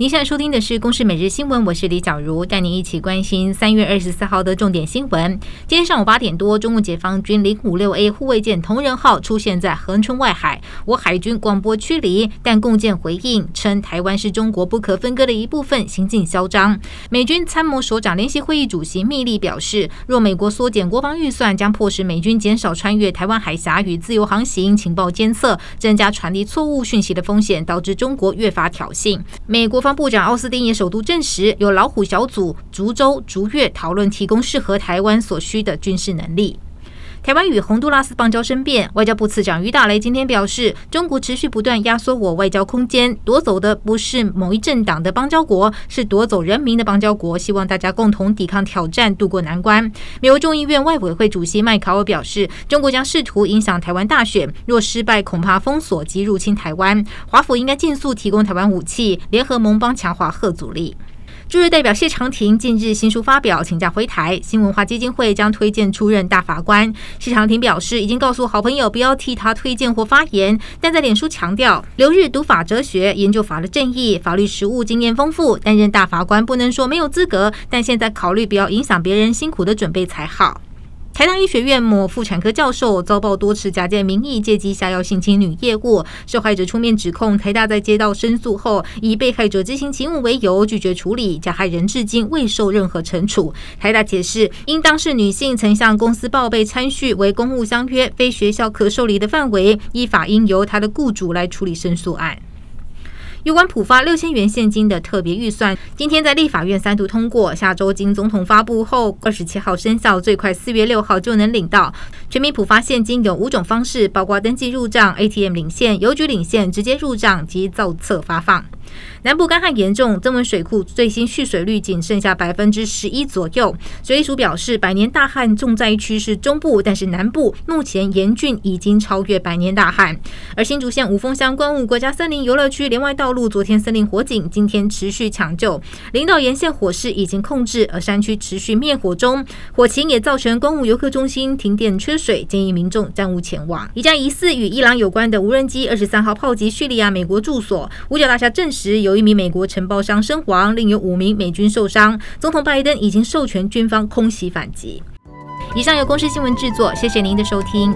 您现在收听的是《公视每日新闻》，我是李小茹，带您一起关心三月二十四号的重点新闻。今天上午八点多，中共解放军零五六 A 护卫舰同仁号出现在恒春外海，我海军广播驱离，但共舰回应称台湾是中国不可分割的一部分，行径嚣张。美军参谋首长联席会议主席密利表示，若美国缩减国防预算，将迫使美军减少穿越台湾海峡与自由航行、情报监测，增加传递错误讯息的风险，导致中国越发挑衅。美国防部长奥斯汀也首度证实，有老虎小组逐周逐月讨论提供适合台湾所需的军事能力。台湾与洪都拉斯邦交生变，外交部次长于大雷今天表示，中国持续不断压缩我外交空间，夺走的不是某一政党的邦交国，是夺走人民的邦交国。希望大家共同抵抗挑战，渡过难关。美国众议院外委会主席麦考尔表示，中国将试图影响台湾大选，若失败，恐怕封锁及入侵台湾。华府应该尽速提供台湾武器，联合盟邦强化核阻力。驻日代表谢长廷近日新书发表，请假回台，新文化基金会将推荐出任大法官。谢长廷表示，已经告诉好朋友不要替他推荐或发言，但在脸书强调，留日读法哲学，研究法律正义，法律实务经验丰富，担任大法官不能说没有资格，但现在考虑不要影响别人辛苦的准备才好。台大医学院某妇产科教授遭曝多次假借名义借机下药性侵女业务，受害者出面指控台大在接到申诉后，以被害者知情勤务为由拒绝处理，加害人至今未受任何惩处。台大解释，因当事女性曾向公司报备参叙为公务相约，非学校可受理的范围，依法应由他的雇主来处理申诉案。有关普发六千元现金的特别预算，今天在立法院三度通过，下周经总统发布后，二十七号生效，最快四月六号就能领到。全民普发现金有五种方式，包括登记入账、ATM 领现、邮局领现、直接入账及造册发放。南部干旱严重，增文水库最新蓄水率仅剩下百分之十一左右。水利署表示，百年大旱重灾区是中部，但是南部目前严峻已经超越百年大旱。而新竹县五峰乡观雾国家森林游乐区连外道路昨天森林火警，今天持续抢救，林道沿线火势已经控制，而山区持续灭火中。火情也造成公务游客中心停电缺水，建议民众暂勿前往。一架疑似与伊朗有关的无人机二十三号炮击叙利亚美国住所，五角大厦证实。时有一名美国承包商身亡，另有五名美军受伤。总统拜登已经授权军方空袭反击。以上由公司新闻制作，谢谢您的收听。